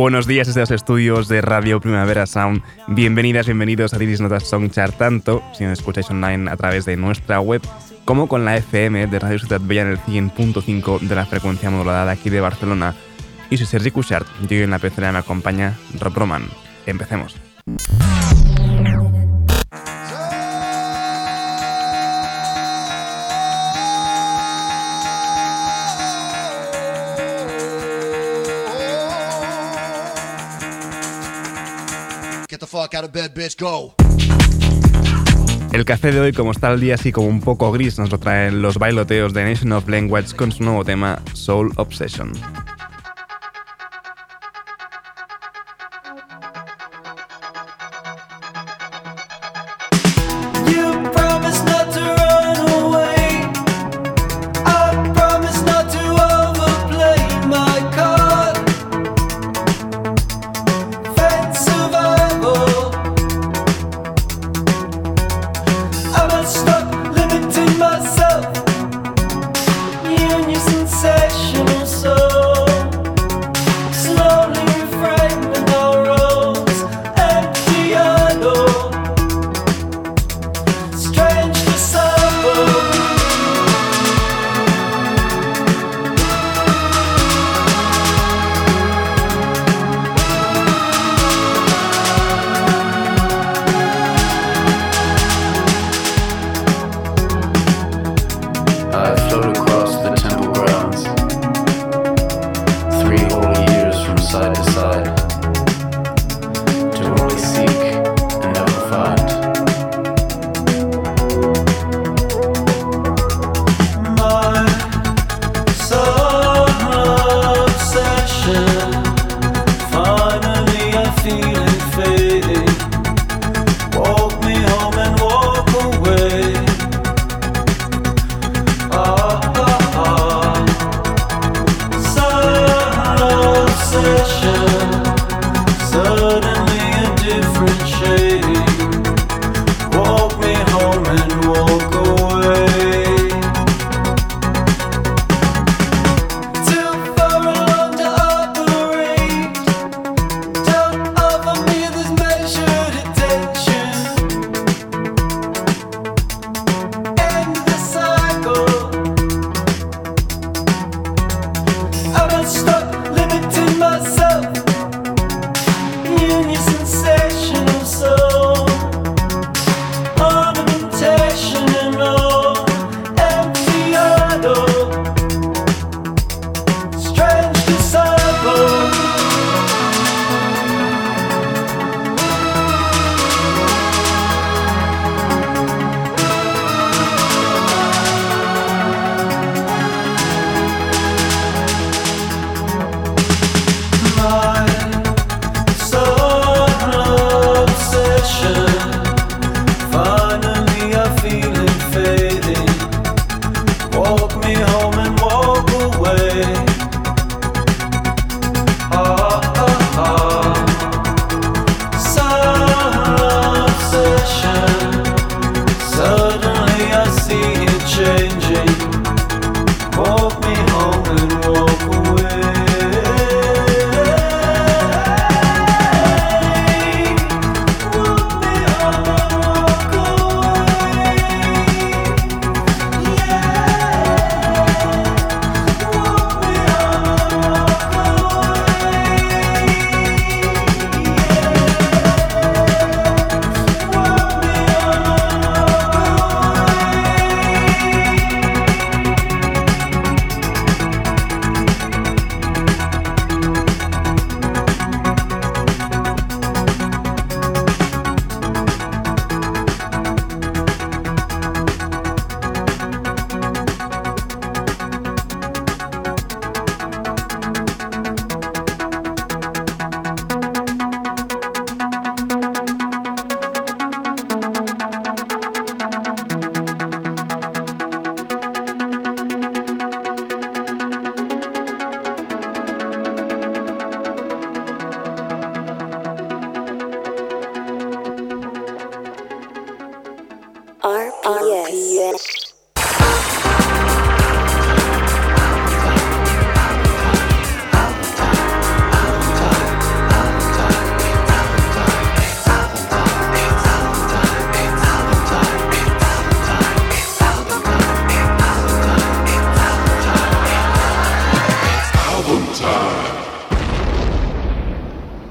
Buenos días desde los estudios de Radio Primavera Sound. Bienvenidas, bienvenidos a This Notas Song Chart, tanto si nos escucháis online a través de nuestra web como con la FM de Radio Ciudad Bella en el 100.5 de la frecuencia modulada aquí de Barcelona. Y soy Sergi Cushart, yo en la pecera me acompaña Rob Roman. Empecemos. El café de hoy, como está el día así como un poco gris, nos lo traen los bailoteos de Nation of Language con su nuevo tema Soul Obsession. Yes.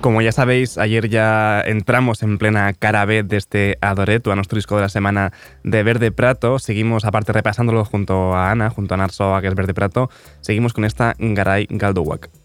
Como ya sabéis, ayer ya entramos en plena cara de este Adoreto, a nuestro disco de la semana de Verde Prato. Seguimos, aparte repasándolo junto a Ana, junto a Narsoa, que es Verde Prato, seguimos con esta Garay Galduwak.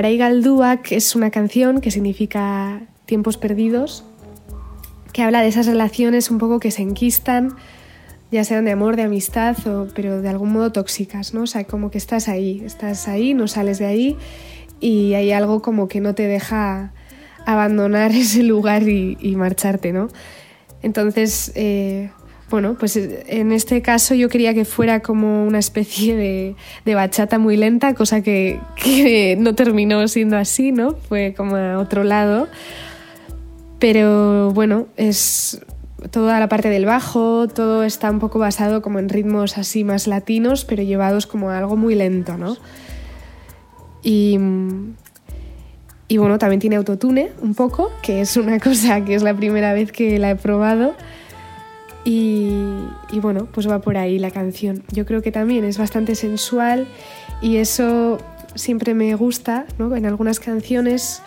Garay Galduak es una canción que significa tiempos perdidos, que habla de esas relaciones un poco que se enquistan, ya sean de amor, de amistad, o, pero de algún modo tóxicas, ¿no? O sea, como que estás ahí, estás ahí, no sales de ahí y hay algo como que no te deja abandonar ese lugar y, marcharte, ¿no? Entonces, eh, bueno, pues eh, en este caso yo quería que fuera como una especie de, bachata muy lenta, cosa que, no terminó siendo así, ¿no? Fue como a otro lado. Pero bueno, es toda la parte del bajo, todo está un poco basado como en ritmos así más latinos, pero llevados como algo muy lento, ¿no? Y bueno, también tiene autotune un poco, que es una cosa que es la primera vez que la he probado y, bueno, pues va por ahí la canción. Yo creo que también es bastante sensual y eso siempre me gusta, ¿no? En algunas canciones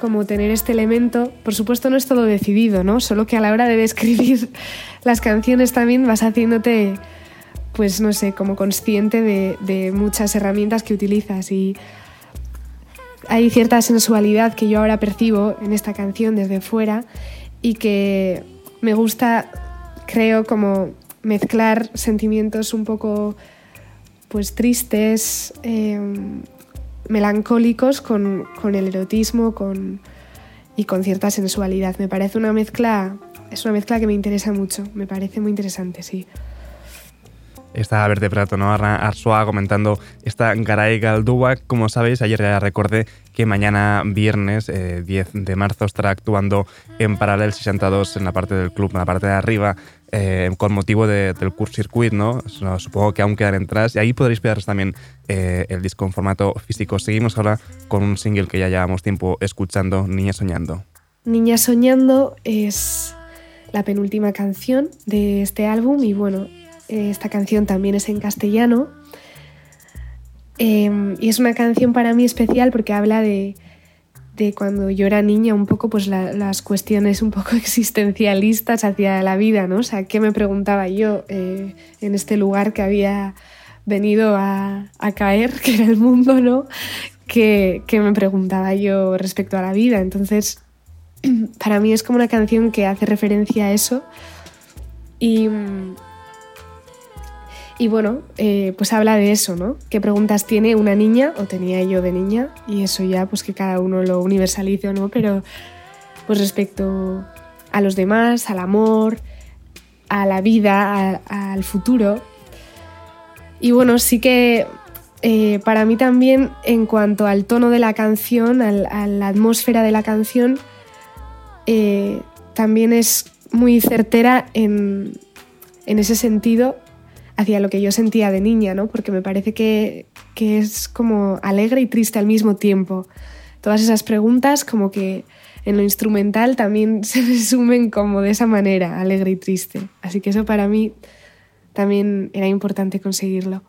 como tener este elemento, por supuesto no es todo decidido, ¿no? Solo que a la hora de describir las canciones también vas haciéndote, pues no sé, como consciente de, de muchas herramientas que utilizas y hay cierta sensualidad que yo ahora percibo en esta canción desde fuera y que me gusta, creo, como mezclar sentimientos un poco pues tristes, em, melancólicos con, el erotismo con, y con cierta sensualidad. Me parece una mezcla, es una mezcla que me interesa mucho, me parece muy interesante, sí. Está Verde Prato, ¿no? Arsoa comentando esta Garay Galdúa. Como sabéis, ayer ya recordé que mañana viernes 10 eh, de marzo estará actuando en Paralel 62 en la parte del club, en la parte de arriba, eh, con motivo del Curse Circuit, ¿no? Supongo que aún quedan entradas y ahí podréis pedaros también eh, el disco en formato físico. Seguimos ahora con un single que ya llevamos tiempo escuchando, Niña Soñando. Niña Soñando es la penúltima canción de este álbum y bueno, esta canción también es en castellano. Em, y es una canción para mí especial porque habla de, cuando yo era niña, un poco pues las cuestiones un poco existencialistas hacia la vida, ¿no? O sea, ¿qué me preguntaba yo eh, en este lugar que había venido a, caer, que era el mundo, ¿no? ¿Qué, ¿Qué me preguntaba yo respecto a la vida? Entonces, para mí es como una canción que hace referencia a eso y y bueno, eh, pues habla de eso, ¿no? ¿Qué preguntas tiene una niña o tenía yo de niña? Y eso ya, pues que cada uno lo universalice o no, pero pues respecto a los demás, al amor, a la vida, al futuro. Y bueno, sí que eh, para mí también en cuanto al tono de la canción, a la atmósfera de la canción, eh, también es muy certera en, en ese sentido hacia lo que yo sentía de niña, ¿no? Porque me parece que, que es como alegre y triste al mismo tiempo. Todas esas preguntas como que en lo instrumental también se resumen como de esa manera, alegre y triste. Así que eso para mí también era importante conseguirlo.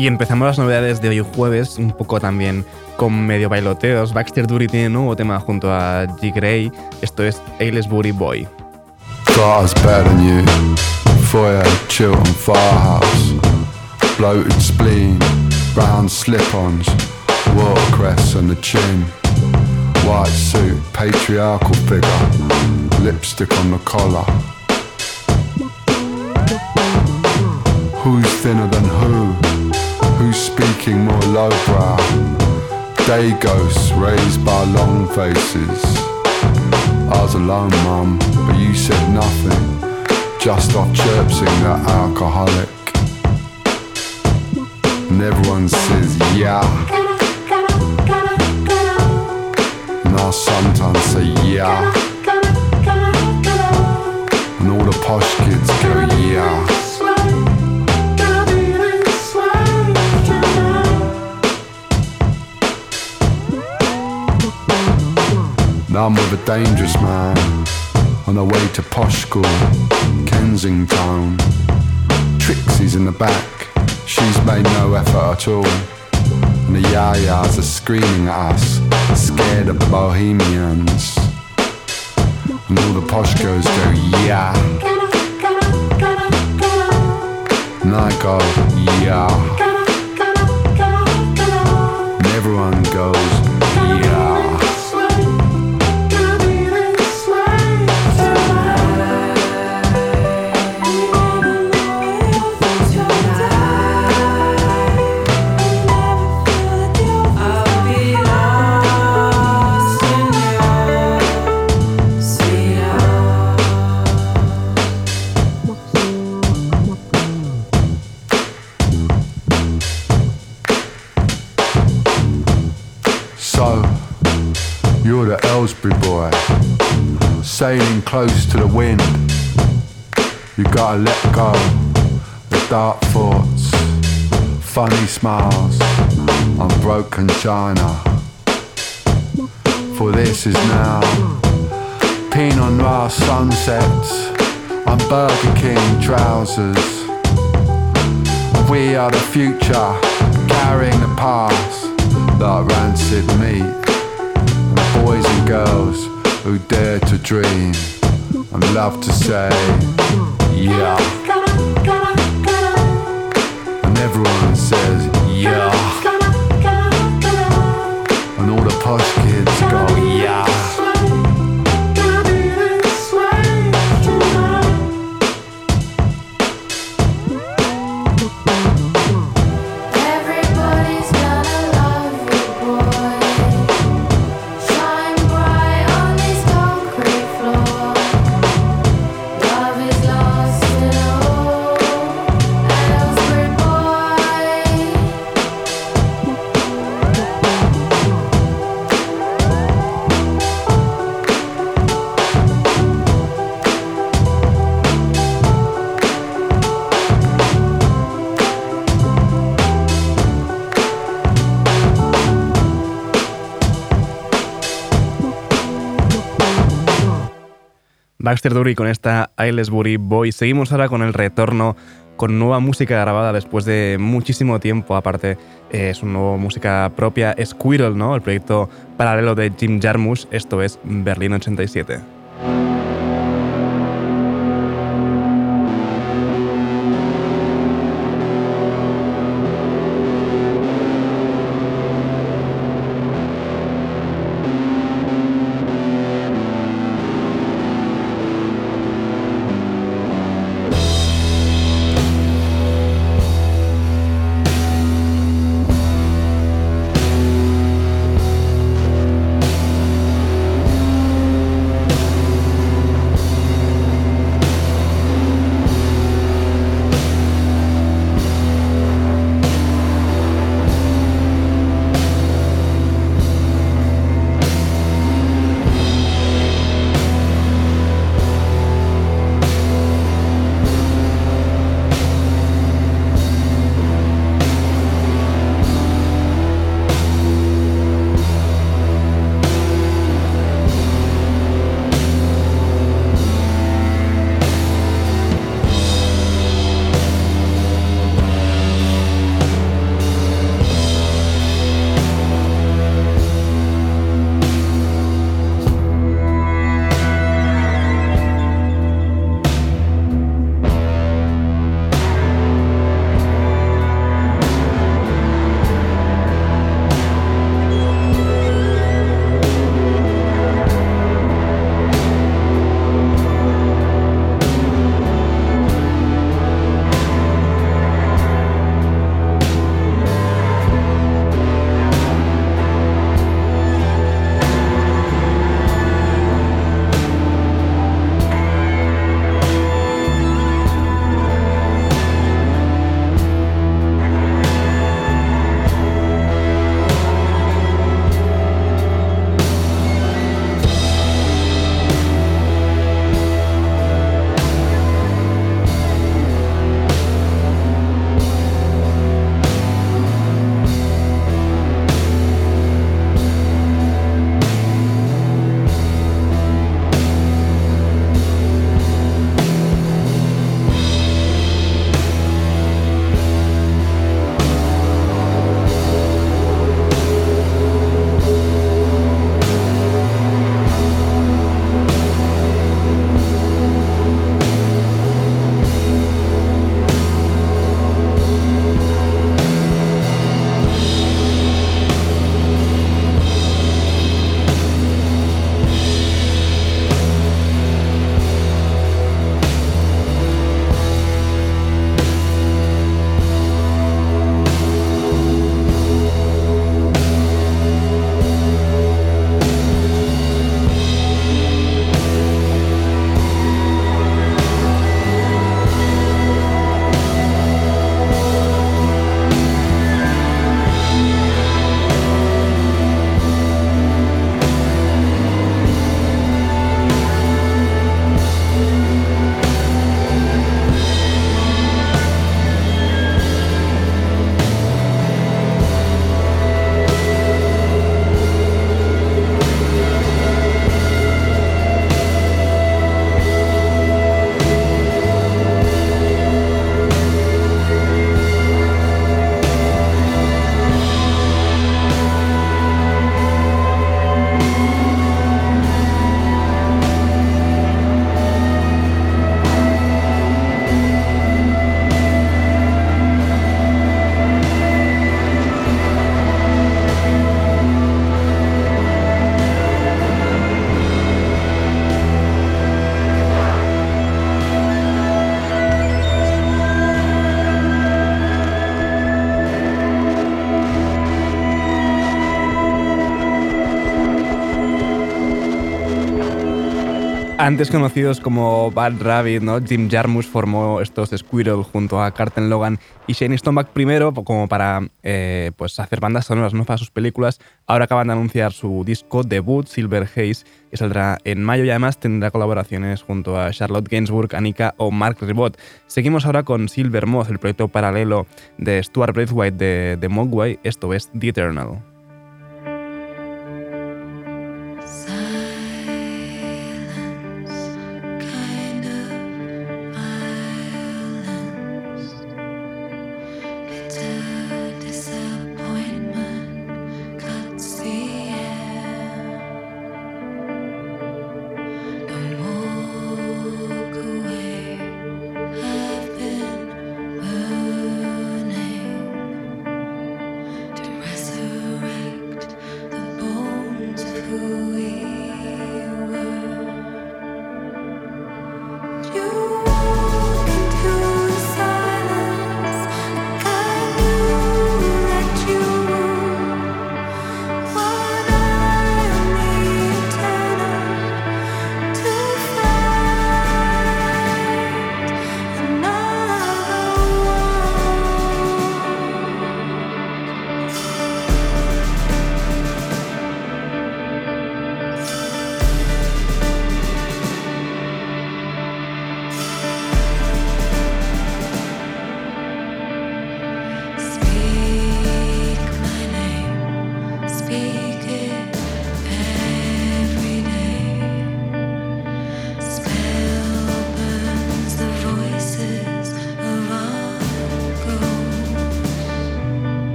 Y empezamos las novedades de hoy jueves, un poco también con medio bailoteos. Baxter Dury tiene un nuevo tema junto a G. Gray. Esto es Aylesbury Boy. Thought better than you. Foyer, Chilton, Firehouse. Bloated spleen, brown slip-ons, watercress on the chin. White suit, patriarchal figure, lipstick on the collar. Who's thinner than who? Who's speaking more lowbrow? Day ghosts raised by long faces. I was alone, mum, but you said nothing. Just off chirping that alcoholic. And everyone says, yeah. And I sometimes say, yeah. And all the posh kids go, yeah. I'm with a dangerous man on the way to posh school, Kensington. Trixie's in the back, she's made no effort at all. And the yayas are screaming at us, scared of the bohemians. And all the posh girls go, yeah. And I go, yeah. And everyone goes, close to the wind. You gotta let go the dark thoughts, funny smiles on broken china. For this is now Pinot Noir sunsets on Burger King trousers. We are the future, carrying the past that rancid meat. And boys and girls who dare to dream and love to say, yeah. Baxter Dury con esta Aylesbury Boy. Seguimos ahora con el retorno, con nueva música grabada después de muchísimo tiempo. Aparte, eh, es una nueva música propia. Squirrel, ¿no? El proyecto paralelo de Jim Jarmusch. Esto es Berlín 87. Antes conocidos como Bad Rabbit, ¿no? Jim Jarmusch formó estos Squirrel junto a Carlton Logan y Shane Stomach primero como para eh, pues hacer bandas sonoras ¿no? para sus películas. Ahora acaban de anunciar su disco debut, Silver Haze, que saldrá en mayo y además tendrá colaboraciones junto a Charlotte Gainsbourg, Anika o Mark Ribot. Seguimos ahora con Silver Moth, el proyecto paralelo de Stuart Braithwaite de, de Mogwai. Esto es The Eternal.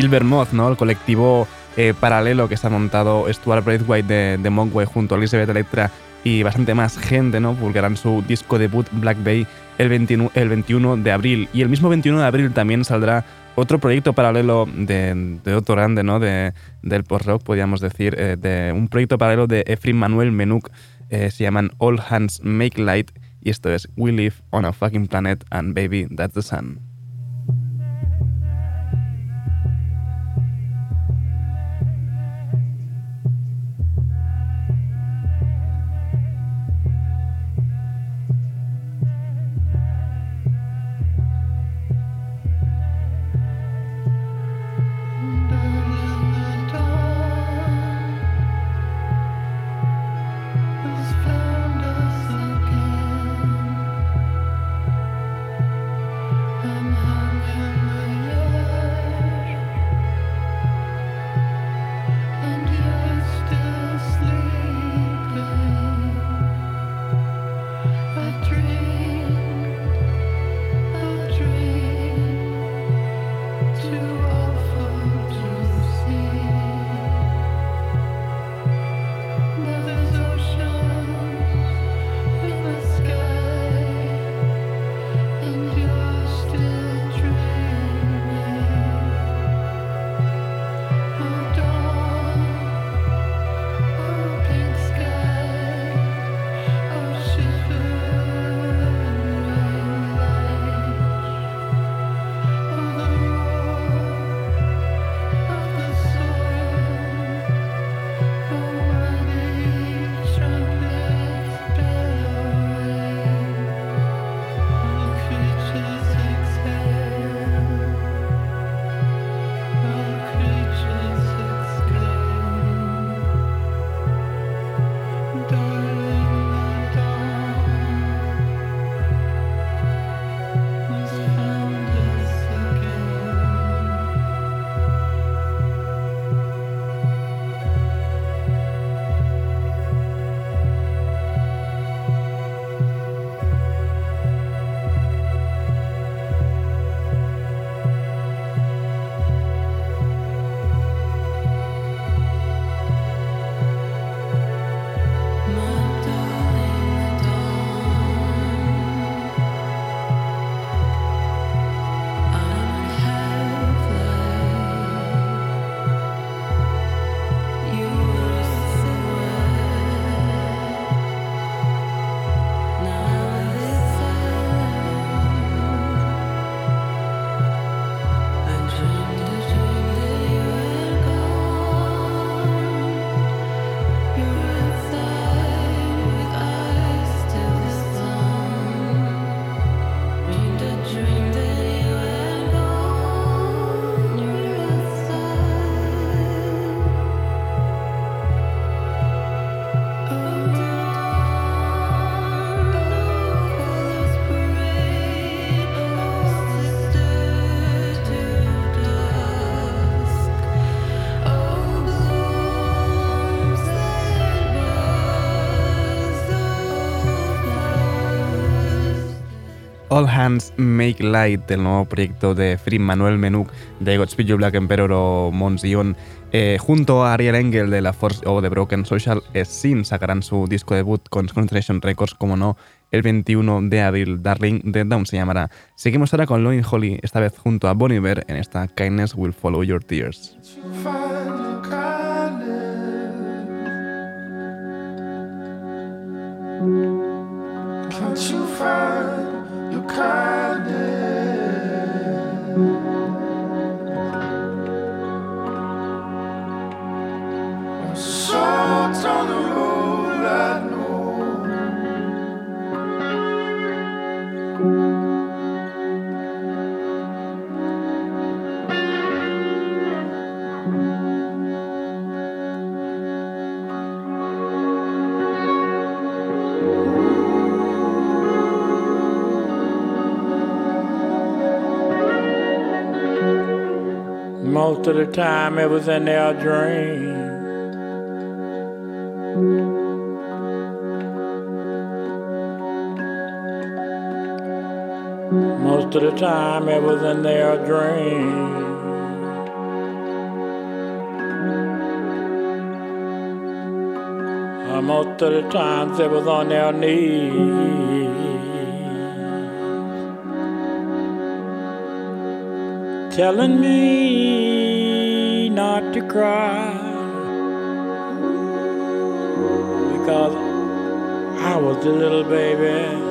Silver Moth, ¿no? El colectivo eh, paralelo que ha montado Stuart Braithwaite de, de Mogwai junto a Elizabeth Electra y bastante más gente, ¿no? Publicarán su disco debut Black Bay el 21, el 21 de abril. Y el mismo 21 de abril también saldrá otro proyecto paralelo de, de otro grande, ¿no? De, del post-rock, podríamos decir, eh, de un proyecto paralelo de Efrim Manuel Menuk, eh, se llaman All Hands Make Light, y esto es We Live on a Fucking Planet and Baby, That's the Sun. All Hands Make Light, el nuevo proyecto de Frim Manuel Menuk de Godspeed You Black Emperor o Monzion. Eh, junto a Ariel Engel de la Force o de Broken Social, Sin sacarán su disco debut con Concentration Records, como no, el 21 de abril. Darling The Down se llamará. Seguimos ahora con Loin Holly, esta vez junto a Bonnie Bear en esta Kindness Will Follow Your Tears. Kindness? I saw it on the road Most of the time it was in their dream. Most of the time it was in their dream. Uh, Most of the times it was on their knees. telling me not to cry because I was a little baby.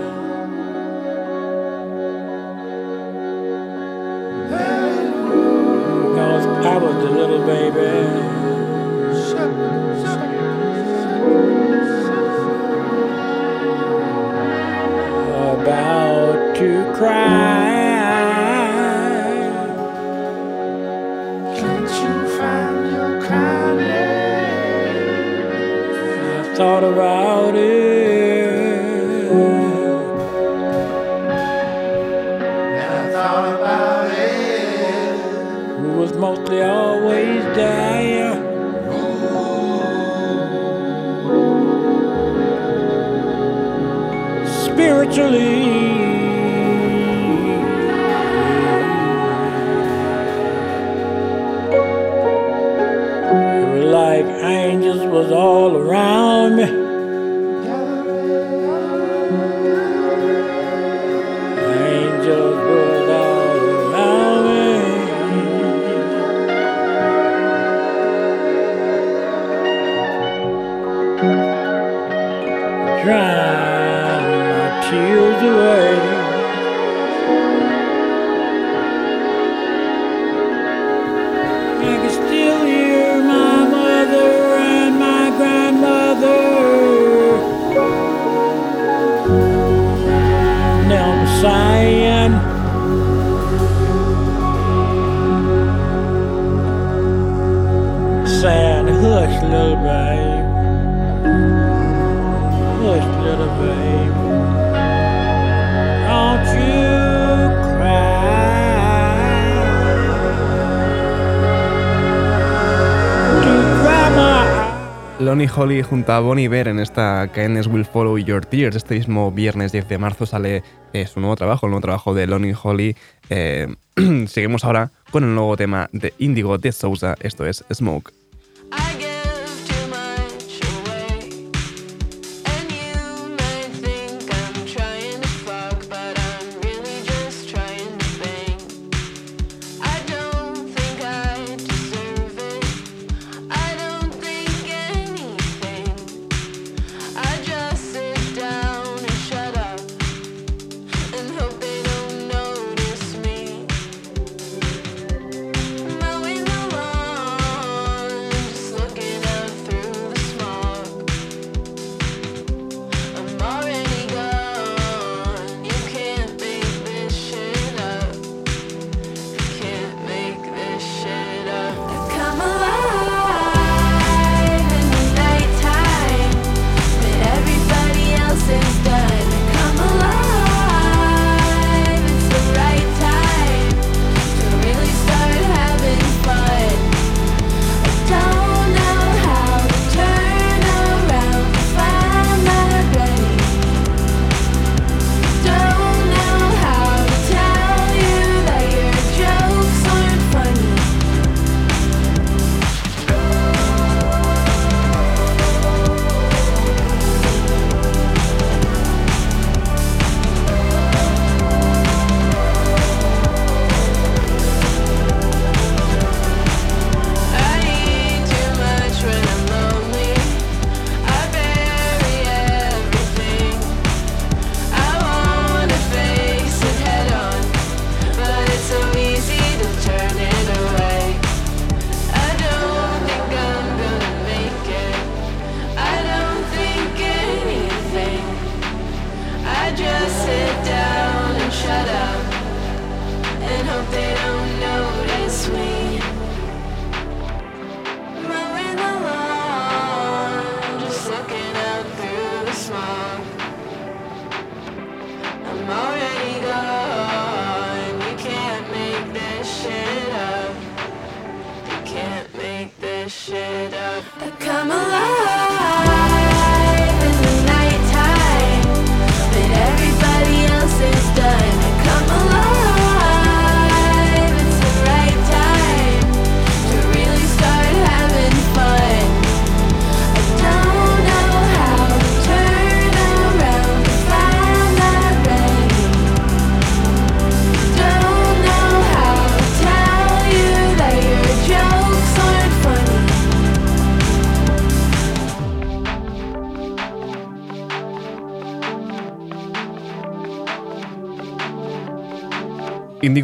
Holly junto a Bonnie Bear en esta Kindness Will Follow Your Tears. Este mismo viernes 10 de marzo sale eh, su nuevo trabajo, el nuevo trabajo de Lonnie Holly. Eh, seguimos ahora con el nuevo tema de Indigo de Sousa, esto es Smoke.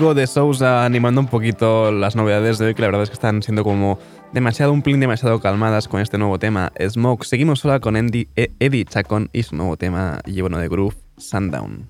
de Sousa animando un poquito las novedades de hoy, que la verdad es que están siendo como demasiado, un plin demasiado calmadas con este nuevo tema, Smoke. Seguimos sola con Andy, e- Eddie Chacón y su nuevo tema, y bueno, de Groove, Sundown.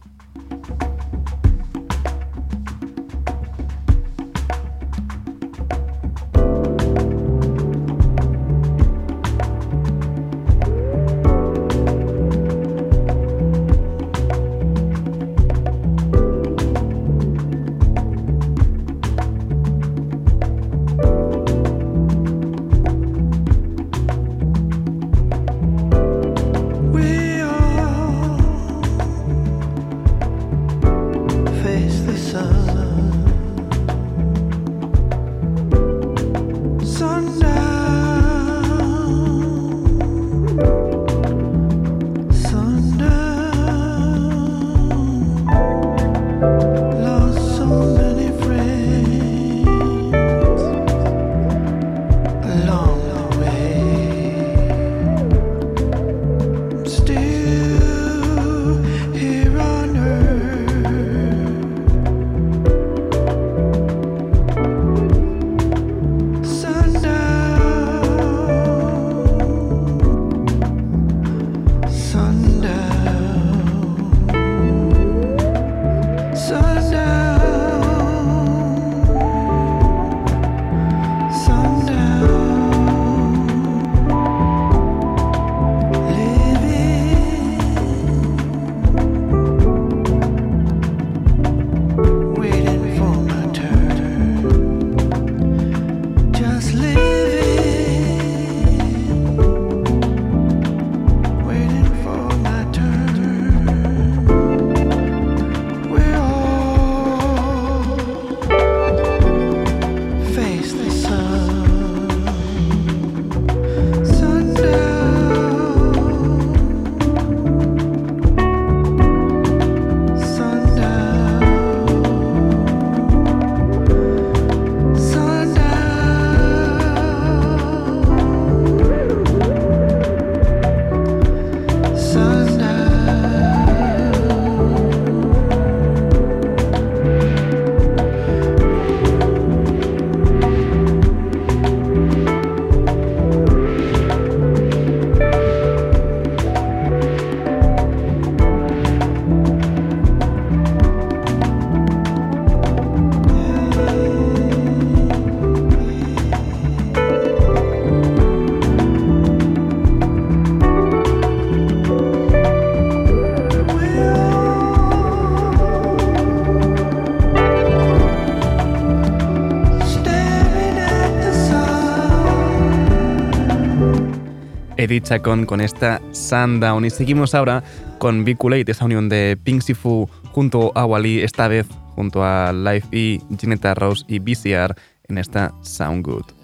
Edith Chacón con esta Sundown. Y seguimos ahora con Viculate, esa unión de Pink Sifu junto a Wally, esta vez junto a Life y Ginetta Rose y BCR en esta Sound Good.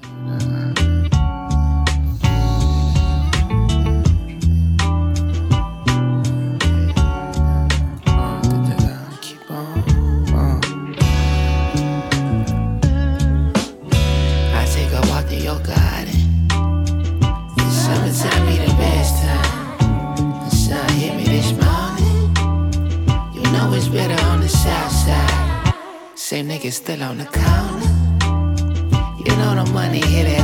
still on the counter. You know the money hit it.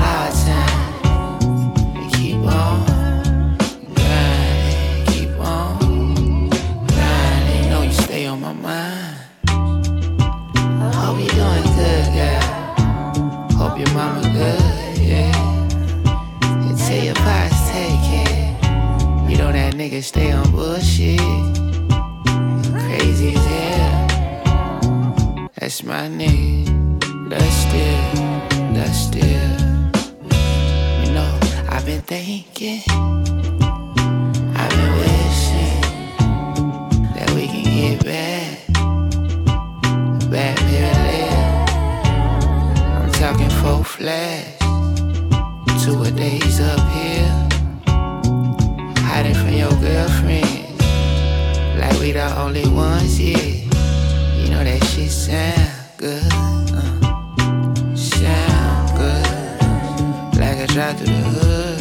Flash, two a days up here, hiding from your girlfriend, like we the only ones here. You know that shit sound good, uh, sound good, like I drive through the hood.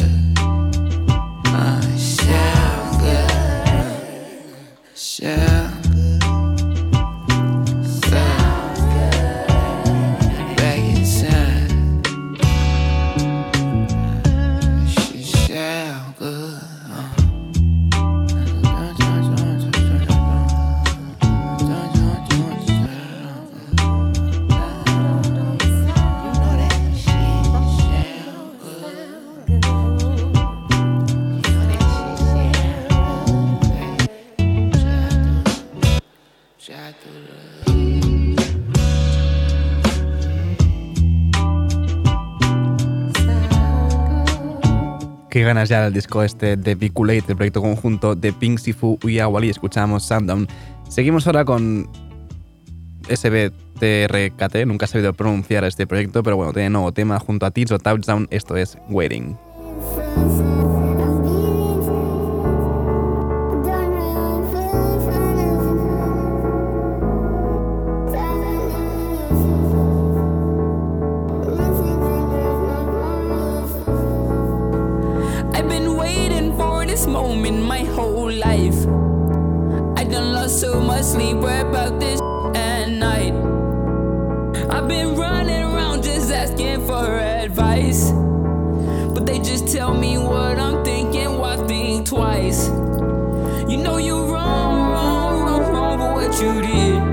Ganas ya del disco este de Biculate, el proyecto conjunto de Pink Sifu y Awali. Escuchamos Sundown. Seguimos ahora con SBTRKT. Nunca he sabido pronunciar este proyecto, pero bueno, tiene nuevo tema junto a Tizo Touchdown. Esto es Waiting. You know you're wrong, wrong, wrong, wrong for what you did.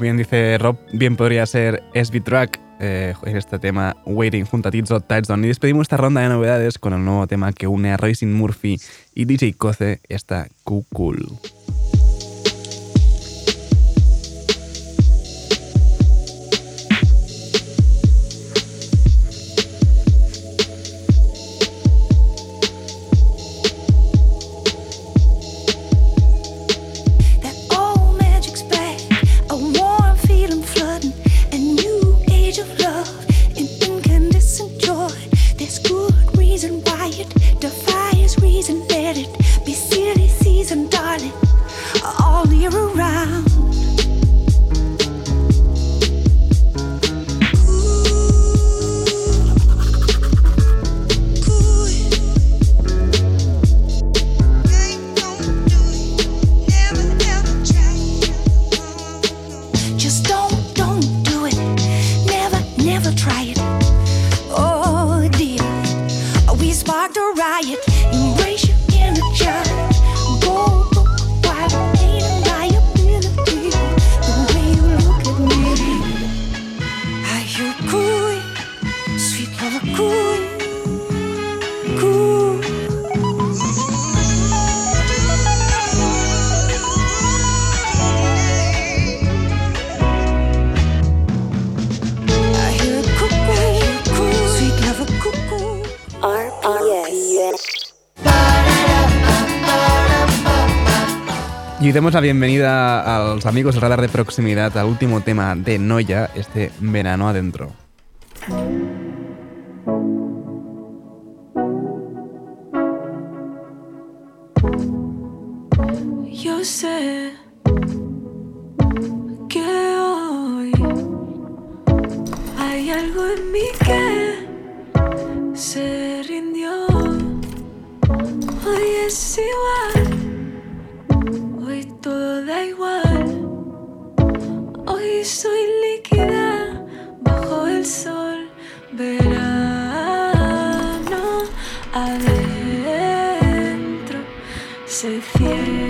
Bien dice Rob, bien podría ser SB Track eh, este tema Waiting junto a Tizo Touchdown. Y despedimos esta ronda de novedades con el nuevo tema que une a Racing Murphy y DJ Koze, esta Cool. Y demos la bienvenida a los amigos del radar de proximidad al último tema de Noya este verano adentro. bajo el sol, verano adentro se cierra.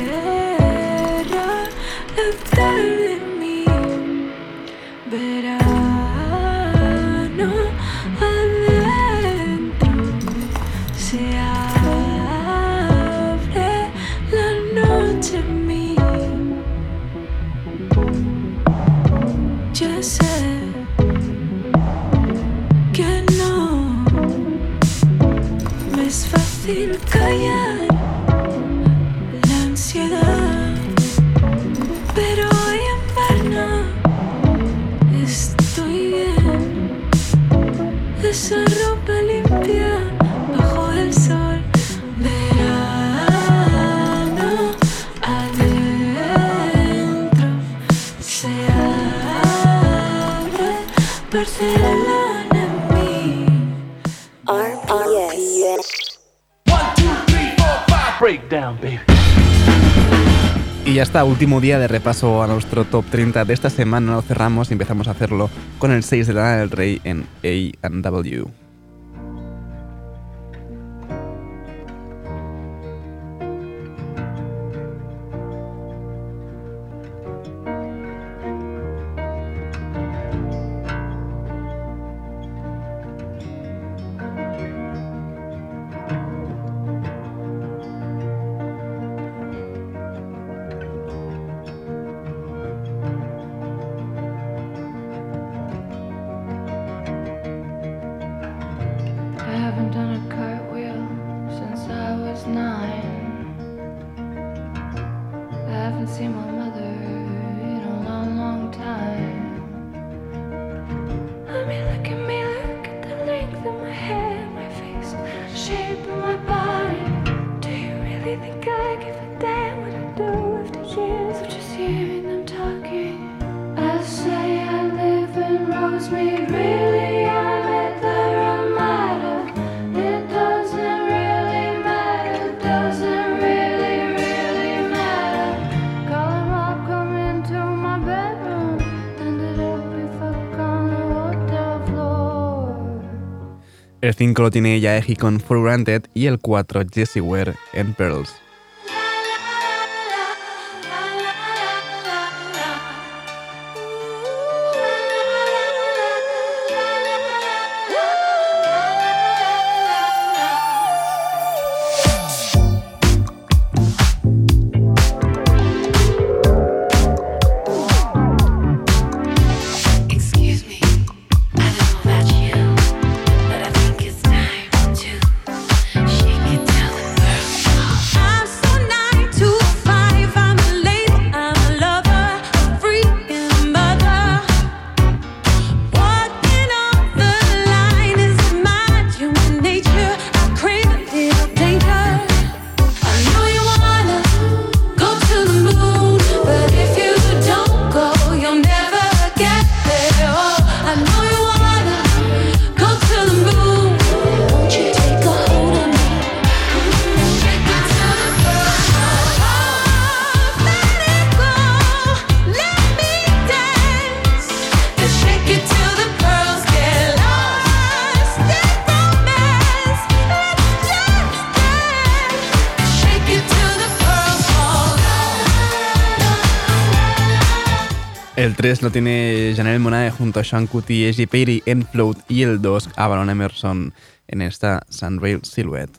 último día de repaso a nuestro top 30 de esta semana, lo cerramos y empezamos a hacerlo con el 6 de la del Rey en AW. próxima. 5 lo tiene ella Eji con For Granted y el 4 Jesse Ware en Pearls. El 3 lo tiene Janelle Monae junto a Sean Cuti, Eji Perry, Enfloat y el 2 a Baron Emerson en esta Sunrail Silhouette.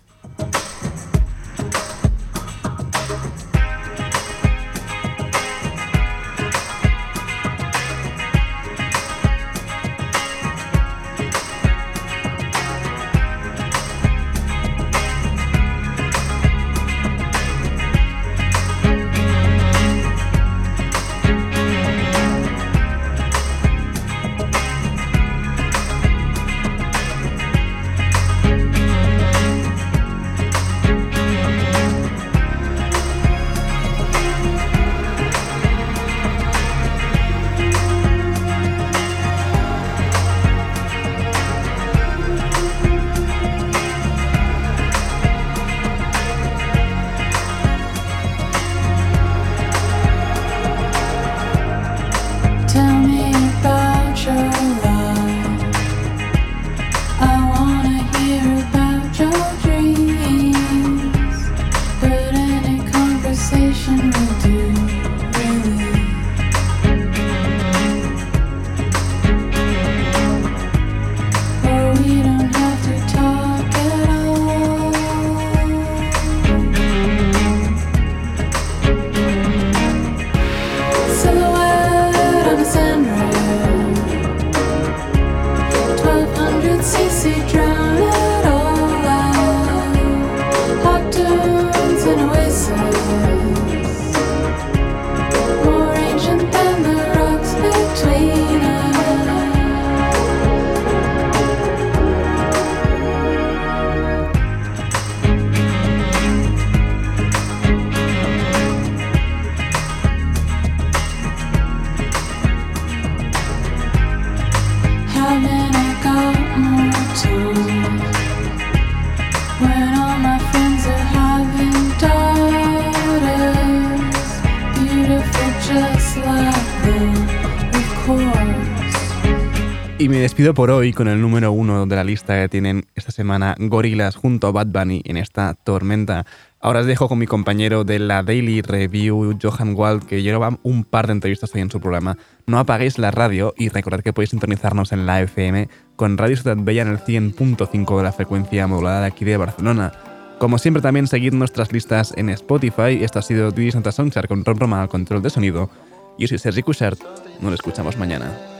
Despido por hoy con el número uno de la lista que tienen esta semana Gorilas junto a Bad Bunny en esta tormenta. Ahora os dejo con mi compañero de la Daily Review, Johan Wald, que lleva un par de entrevistas hoy en su programa. No apaguéis la radio y recordad que podéis sintonizarnos en la FM con Radio Ciudad Bella en el 100.5 de la frecuencia modulada de aquí de Barcelona. Como siempre, también seguid nuestras listas en Spotify. Esto ha sido Didi Santa Songchart con Ron Roma al control de sonido. Yo soy Sergi Cushart. Nos escuchamos mañana.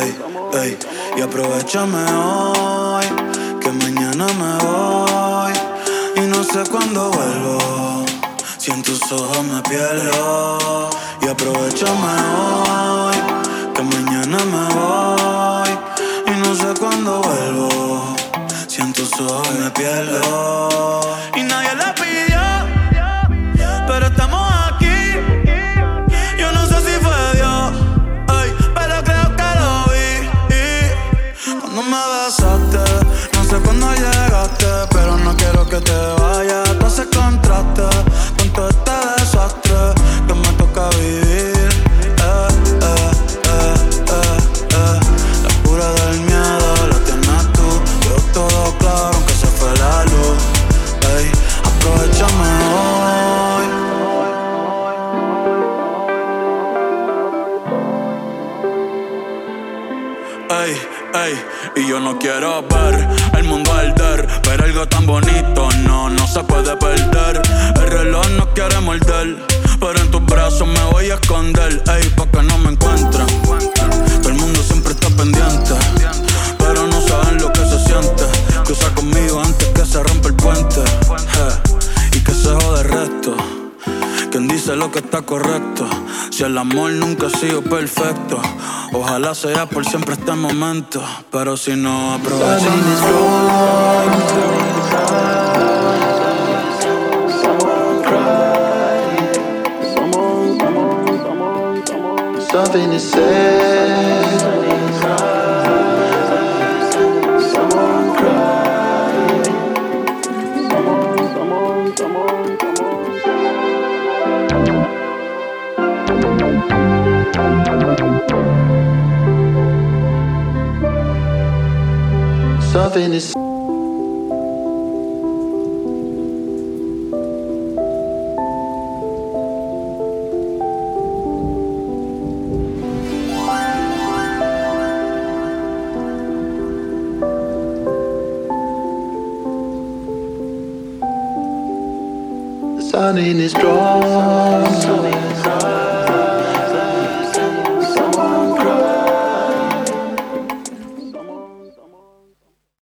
Ey, ey, y aprovechame hoy, que mañana me voy y no sé cuándo vuelvo. Si en tus ojos me pierdo, y aprovechame hoy, que mañana me voy y no sé cuándo vuelvo. Si en tus ojos me pierdo pero no quiero que te vayas. Tú haces contraste perfecto, ojalá sea por siempre este momento. Pero si no aprovechamos. Something is